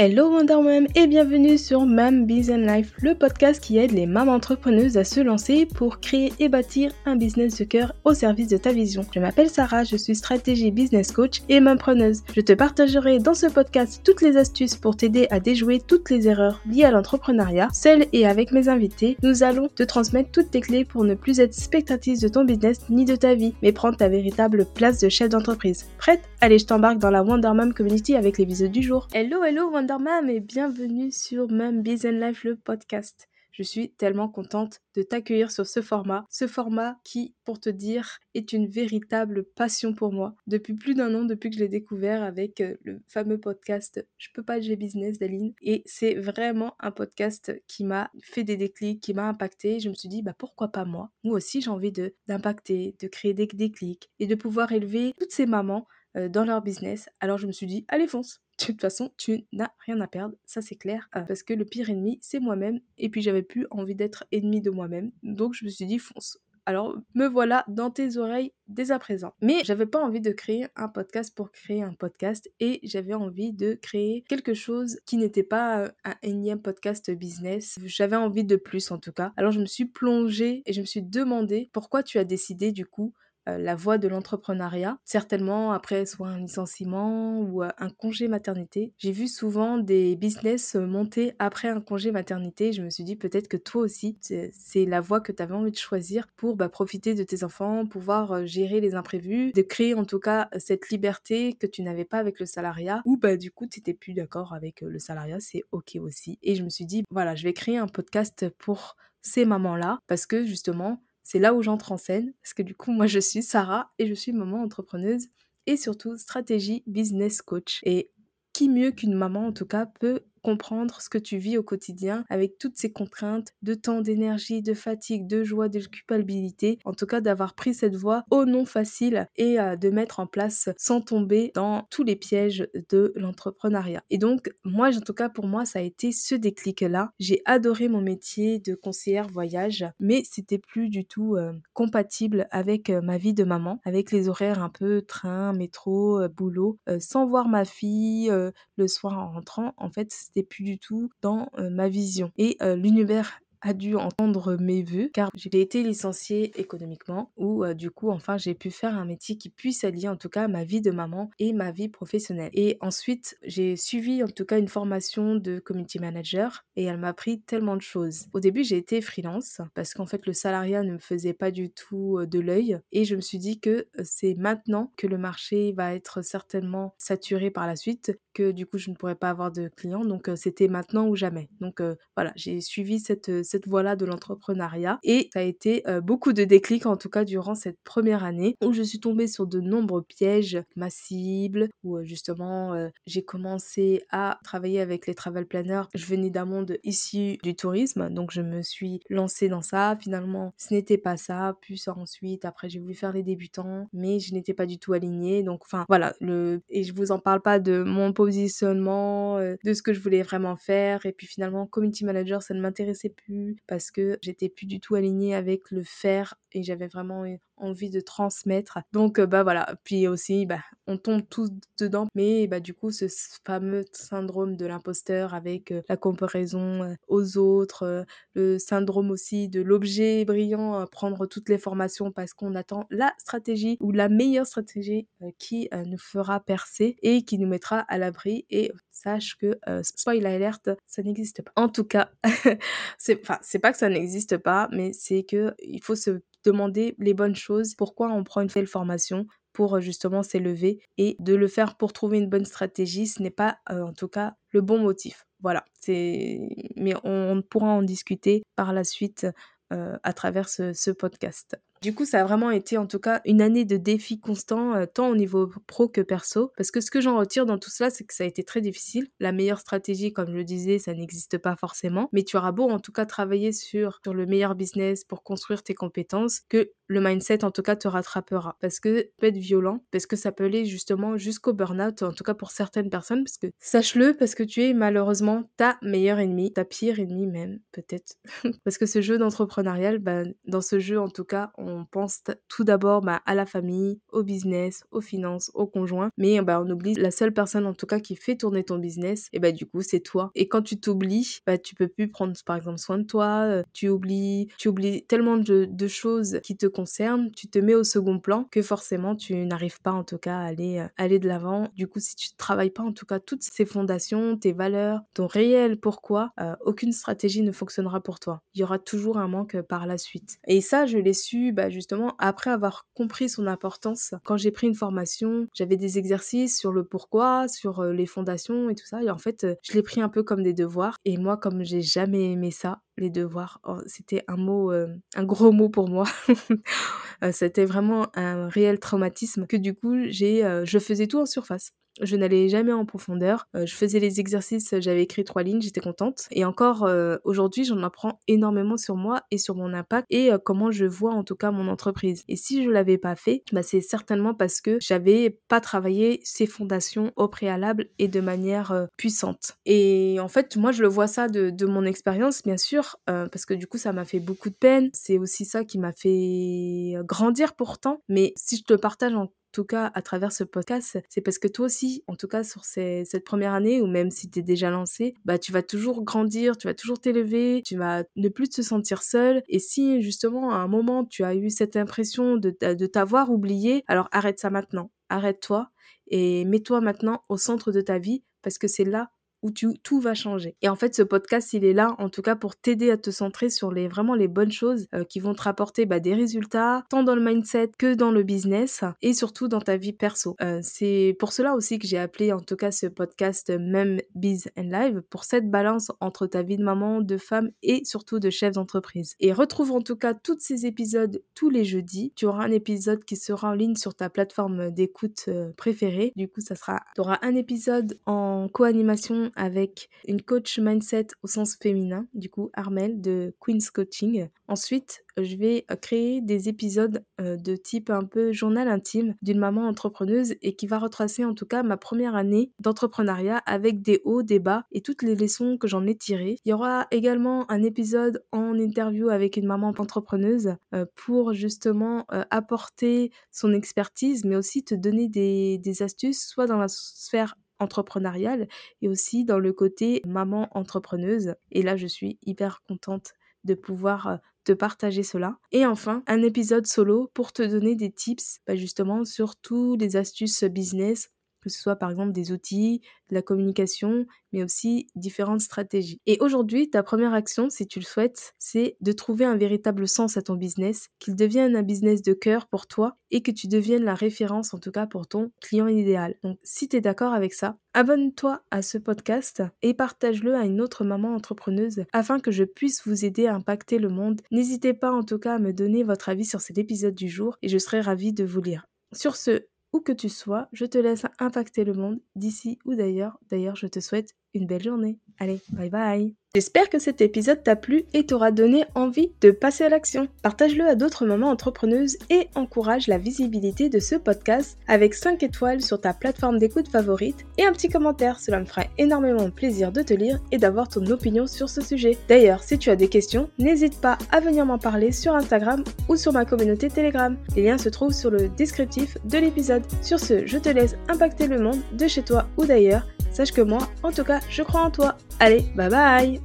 Hello Wonder Mom et bienvenue sur Mam Business Life, le podcast qui aide les mamans entrepreneuses à se lancer pour créer et bâtir un business de cœur au service de ta vision. Je m'appelle Sarah, je suis stratégie business coach et mampreneuse. Je te partagerai dans ce podcast toutes les astuces pour t'aider à déjouer toutes les erreurs liées à l'entrepreneuriat. Seule et avec mes invités, nous allons te transmettre toutes tes clés pour ne plus être spectatrice de ton business ni de ta vie, mais prendre ta véritable place de chef d'entreprise. Prête? Allez, je t'embarque dans la Wonder Mom Community avec l'épisode du jour. Hello, hello Wonder Mam et bienvenue sur Mam Business Life, le podcast. Je suis tellement contente de t'accueillir sur ce format, ce format qui, pour te dire, est une véritable passion pour moi. Depuis plus d'un an, depuis que je l'ai découvert avec euh, le fameux podcast Je peux pas, j'ai business d'Aline. Et c'est vraiment un podcast qui m'a fait des déclics, qui m'a impacté. Je me suis dit, bah pourquoi pas moi? Moi aussi, j'ai envie d'impacter, de, créer des déclics et de pouvoir élever toutes ces mamans euh, dans leur business. Alors je me suis dit, allez fonce de toute façon, tu n'as rien à perdre, ça c'est clair, euh, parce que le pire ennemi, c'est moi-même, et puis j'avais plus envie d'être ennemi de moi-même, donc je me suis dit fonce. Alors me voilà dans tes oreilles dès à présent. Mais j'avais pas envie de créer un podcast pour créer un podcast et j'avais envie de créer quelque chose qui n'était pas euh, un énième podcast business. J'avais envie de plus en tout cas. Alors je me suis plongée et je me suis demandé pourquoi tu as décidé du coup la voie de l'entrepreneuriat, certainement après soit un licenciement ou euh, un congé maternité. J'ai vu souvent des business monter après un congé maternité. Je me suis dit peut-être que toi aussi, c'est la voie que tu avais envie de choisir pour bah, profiter de tes enfants, pouvoir euh, gérer les imprévus, de créer en tout cas cette liberté que tu n'avais pas avec le salariat ou bah du coup tu n'étais plus d'accord avec le salariat, c'est ok aussi. Et je me suis dit voilà, je vais créer un podcast pour ces mamans-là parce que justement c'est là où j'entre en scène, parce que du coup, moi, je suis Sarah et je suis maman entrepreneuse et surtout stratégie business coach. Et qui mieux qu'une maman, en tout cas, peut comprendre ce que tu vis au quotidien avec toutes ces contraintes de temps, d'énergie, de fatigue, de joie, de culpabilité. En tout cas, d'avoir pris cette voie au non facile et euh, de mettre en place sans tomber dans tous les pièges de l'entrepreneuriat. Et donc, moi, en tout cas, pour moi, ça a été ce déclic-là. J'ai adoré mon métier de conseillère voyage, mais c'était plus du tout euh, compatible avec euh, ma vie de maman, avec les horaires un peu train, métro, boulot, sans voir ma fille le soir en rentrant. En fait, c'était plus du tout dans ma vision. Et l'univers a dû entendre mes vœux car j'ai été licenciée économiquement ou du coup enfin j'ai pu faire un métier qui puisse allier en tout cas ma vie de maman et ma vie professionnelle. Et ensuite j'ai suivi en tout cas une formation de community manager et elle m'a appris tellement de choses. Au début j'ai été freelance parce qu'en fait le salariat ne me faisait pas du tout de l'œil et je me suis dit que c'est maintenant que le marché va être certainement saturé par la suite que du coup je ne pourrais pas avoir de clients donc c'était maintenant ou jamais. Donc voilà j'ai suivi cette cette voie-là de l'entrepreneuriat. Et ça a été euh, beaucoup de déclics, en tout cas durant cette première année, où je suis tombée sur de nombreux pièges, ma cible, où euh, justement euh, j'ai commencé à travailler avec les travel planners. Je venais d'un monde issu du tourisme, donc je me suis lancée dans ça. Finalement, ce n'était pas ça. Puis ensuite, après, j'ai voulu faire les débutants, mais je n'étais pas du tout alignée. Donc, enfin, voilà. Le... Et je vous en parle pas de mon positionnement, de ce que je voulais vraiment faire. Et puis finalement, community manager, ça ne m'intéressait plus parce que j'étais plus du tout alignée avec le faire et j'avais vraiment envie de transmettre. Donc bah voilà, puis aussi bah on tombe tous dedans mais bah du coup ce fameux syndrome de l'imposteur avec la comparaison aux autres, le syndrome aussi de l'objet brillant, prendre toutes les formations parce qu'on attend la stratégie ou la meilleure stratégie qui nous fera percer et qui nous mettra à l'abri et sache que spoil alert, ça n'existe pas. En tout cas, c'est pas que ça n'existe pas mais c'est que il faut se demander les bonnes choses, pourquoi on prend une telle formation pour justement s'élever et de le faire pour trouver une bonne stratégie, ce n'est pas en tout cas le bon motif. Voilà, mais on, pourra en discuter par la suite à travers ce podcast. Du coup, ça a vraiment été en tout cas une année de défis constants, euh, tant au niveau pro que perso. Parce que ce que j'en retire dans tout cela, c'est que ça a été très difficile. La meilleure stratégie, comme je le disais, ça n'existe pas forcément. Mais tu auras beau en tout cas travailler sur, sur le meilleur business pour construire tes compétences, que le mindset en tout cas te rattrapera. Parce que ça peut être violent, parce que ça peut aller justement jusqu'au burn-out, en tout cas pour certaines personnes. Parce que sache-le, parce que tu es malheureusement ta meilleure ennemie, ta pire ennemie même, peut-être. parce que ce jeu d'entrepreneurial, ben, dans ce jeu en tout cas, on on pense tout d'abord bah, à la famille, au business, aux finances, au conjoint, mais bah, on oublie la seule personne en tout cas qui fait tourner ton business, et bah du coup c'est toi. Et quand tu t'oublies, bah tu peux plus prendre par exemple soin de toi, euh, tu oublies, tu oublies tellement de, choses qui te concernent, tu te mets au second plan que forcément tu n'arrives pas en tout cas à aller, euh, aller de l'avant. Du coup si tu ne travailles pas en tout cas toutes ces fondations, tes valeurs, ton réel pourquoi, euh, aucune stratégie ne fonctionnera pour toi. Il y aura toujours un manque par la suite. Et ça je l'ai su bah, justement après avoir compris son importance. Quand j'ai pris une formation, j'avais des exercices sur le pourquoi, sur les fondations et tout ça. Et en fait, je l'ai pris un peu comme des devoirs. Et moi, comme j'ai jamais aimé ça, les devoirs, oh, c'était un mot, un gros mot pour moi. c'était vraiment un réel traumatisme que du coup, j'ai, je faisais tout en surface je n'allais jamais en profondeur. Euh, je faisais les exercices, j'avais écrit trois lignes, j'étais contente. Et encore euh, aujourd'hui, j'en apprends énormément sur moi et sur mon impact et euh, comment je vois en tout cas mon entreprise. Et si je l'avais pas fait, bah, c'est certainement parce que j'avais pas travaillé ces fondations au préalable et de manière puissante. Et en fait, moi, je le vois ça de, mon expérience, bien sûr, parce que du coup, ça m'a fait beaucoup de peine. C'est aussi ça qui m'a fait grandir pourtant. Mais si je te partage en tout cas à travers ce podcast, c'est parce que toi aussi, en tout cas sur cette première année, ou même si tu es déjà lancé, bah tu vas toujours grandir, tu vas toujours t'élever, tu vas ne plus te sentir seul. Et si justement à un moment tu as eu cette impression de, de t'avoir oublié, alors arrête ça maintenant. Arrête-toi et mets-toi maintenant au centre de ta vie parce que c'est là où tout va changer. Et en fait, ce podcast, il est là, en tout cas, pour t'aider à te centrer sur les vraiment les bonnes choses euh, qui vont te rapporter bah, des résultats, tant dans le mindset que dans le business, et surtout dans ta vie perso. Euh, c'est pour cela aussi que j'ai appelé, en tout cas, ce podcast même Biz and Live, pour cette balance entre ta vie de maman, de femme et surtout de chef d'entreprise. Et retrouve en tout cas tous ces épisodes tous les jeudis. Tu auras un épisode qui sera en ligne sur ta plateforme d'écoute euh, préférée. Du coup, ça sera, tu auras un épisode en co-animation avec une coach mindset au sens féminin, du coup Armel de Queen's Coaching. Ensuite, je vais euh, créer des épisodes euh, de type un peu journal intime d'une maman entrepreneuse et qui va retracer en tout cas ma première année d'entrepreneuriat avec des hauts, des bas et toutes les leçons que j'en ai tirées. Il y aura également un épisode en interview avec une maman entrepreneuse euh, pour justement apporter son expertise mais aussi te donner des, des astuces soit dans la sphère entrepreneuriale et aussi dans le côté maman entrepreneuse. Et là, je suis hyper contente de pouvoir te partager cela. Et enfin, un épisode solo pour te donner des tips bah, justement sur tous les astuces business que ce soit par exemple des outils, de la communication, mais aussi différentes stratégies. Et aujourd'hui, ta première action, si tu le souhaites, c'est de trouver un véritable sens à ton business, qu'il devienne un business de cœur pour toi et que tu deviennes la référence en tout cas pour ton client idéal. Donc si tu es d'accord avec ça, abonne-toi à ce podcast et partage-le à une autre maman entrepreneuse afin que je puisse vous aider à impacter le monde. N'hésitez pas en tout cas à me donner votre avis sur cet épisode du jour et je serai ravie de vous lire. Sur ce, que tu sois, je te laisse impacter le monde d'ici ou d'ailleurs. D'ailleurs, je te souhaite une belle journée. Allez, bye bye J'espère que cet épisode t'a plu et t'aura donné envie de passer à l'action. Partage-le à d'autres mamans entrepreneuses et encourage la visibilité de ce podcast avec 5 étoiles sur ta plateforme d'écoute favorite et un petit commentaire. Cela me fera énormément plaisir de te lire et d'avoir ton opinion sur ce sujet. D'ailleurs, si tu as des questions, n'hésite pas à venir m'en parler sur Instagram ou sur ma communauté Telegram. Les liens se trouvent sur le descriptif de l'épisode. Sur ce, je te laisse impacter le monde de chez toi ou d'ailleurs Sache que moi, en tout cas, je crois en toi. Allez, bye bye